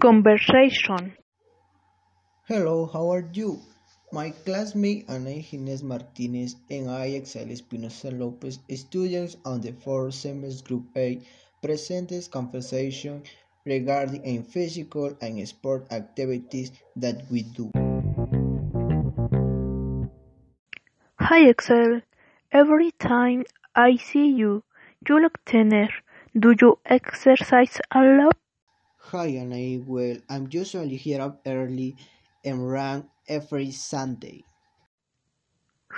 Conversation Hello, how are you? My classmate Ana Inés Martinez and I, Excel Espinosa Lopez, students on the fourth semester Group A, presents conversation regarding in physical and sport activities that we do. Hi Excel. Every time I see you, you look thinner. Do you exercise a lot? Hi Ana, well, I'm usually here up early and run every Sunday.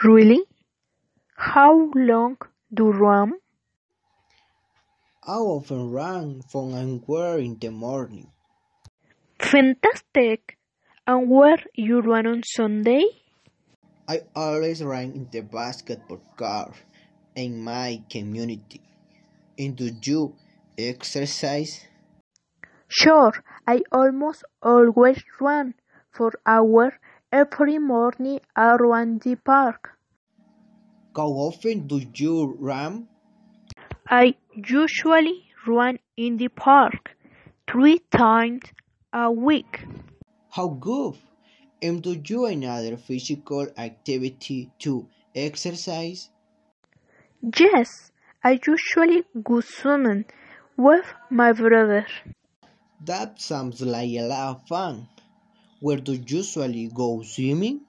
Really? How long do you run? I often run from and where in the morning. Fantastic! And where you run on Sunday? I always run in the basketball court in my community. And do you exercise? Sure, I almost always run for hours every morning around the park. How often do you run? I usually run in the park three times a week. How good! And do you another physical activity to exercise? Yes, I usually go swimming with my brother. That sounds like a lot of fun. Where do you usually go swimming?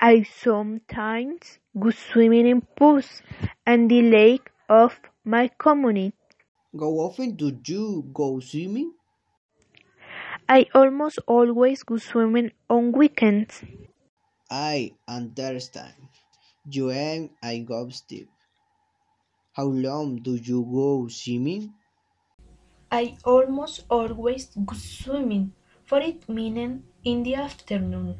I sometimes go swimming in pools and the lake of my community. How often do you go swimming? I almost always go swimming on weekends. I understand. You and I go Steve. How long do you go swimming? I almost always go swimming for it minutes in the afternoon.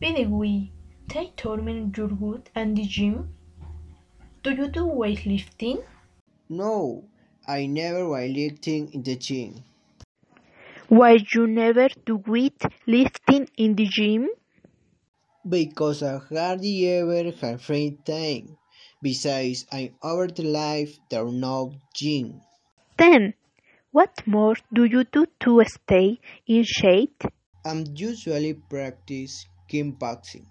By the way, they told me you're good at the gym. Do you do weightlifting? No, I never weightlifting in the gym. Why you never do weight lifting in the gym? Because I hardly ever have free time. Besides, I'm over the life there no gym. Then, what more do you do to stay in shape? I'm usually practice kickboxing.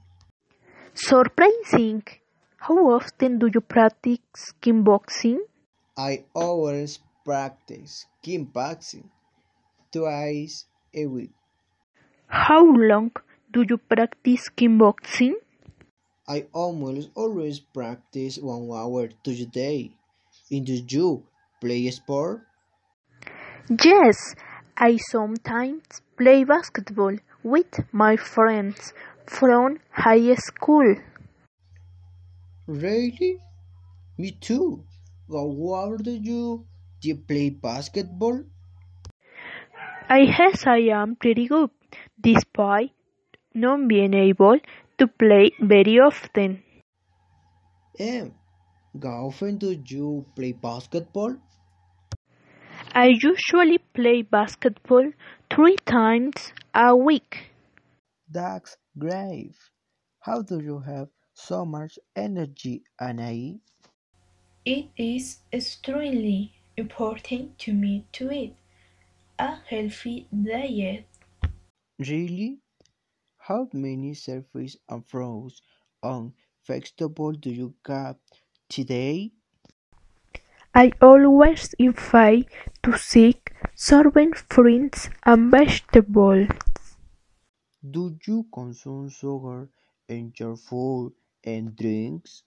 Surprising! How often do you practice kickboxing? I always practice kickboxing twice a week. How long do you practice kickboxing? I almost always practice one hour to day. And do you play sport? Yes, I sometimes play basketball with my friends from high school. Really? Me too. How old do you? Do you play basketball? I guess I am pretty good, despite not being able to play very often. And how often do you play basketball? I usually play basketball three times a week. That's great. How do you have so much energy, Anai? It is extremely important to me to eat a healthy diet. Really? How many servings and fruits and vegetables do you have today? I always invite to seek serving fruits and vegetables. Do you consume sugar in your food and drinks?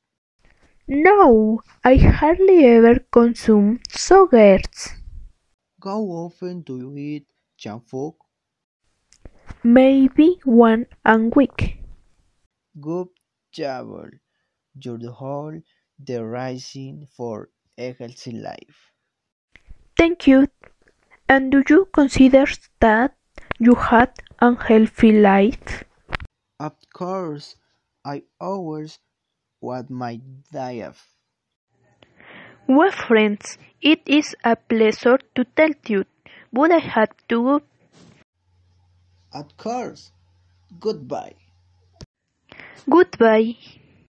No, I hardly ever consume sugars. How often do you eat junk food? Maybe one a week. Good job. You're the whole the rising for a healthy life. Thank you. And do you consider that you had a healthy life? Of course, I always want my diet. Well, friends, it is a pleasure to tell you, but I have to go. Of course. Goodbye. Goodbye.